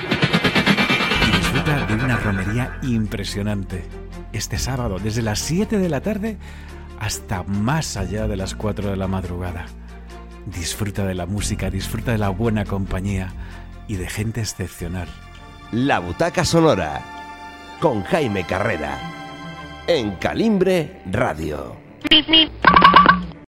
Y disfruta de una romería impresionante. Este sábado, desde las 7 de la tarde hasta más allá de las 4 de la madrugada. Disfruta de la música, disfruta de la buena compañía y de gente excepcional. La Butaca Sonora con Jaime Carrera en Calimbre Radio.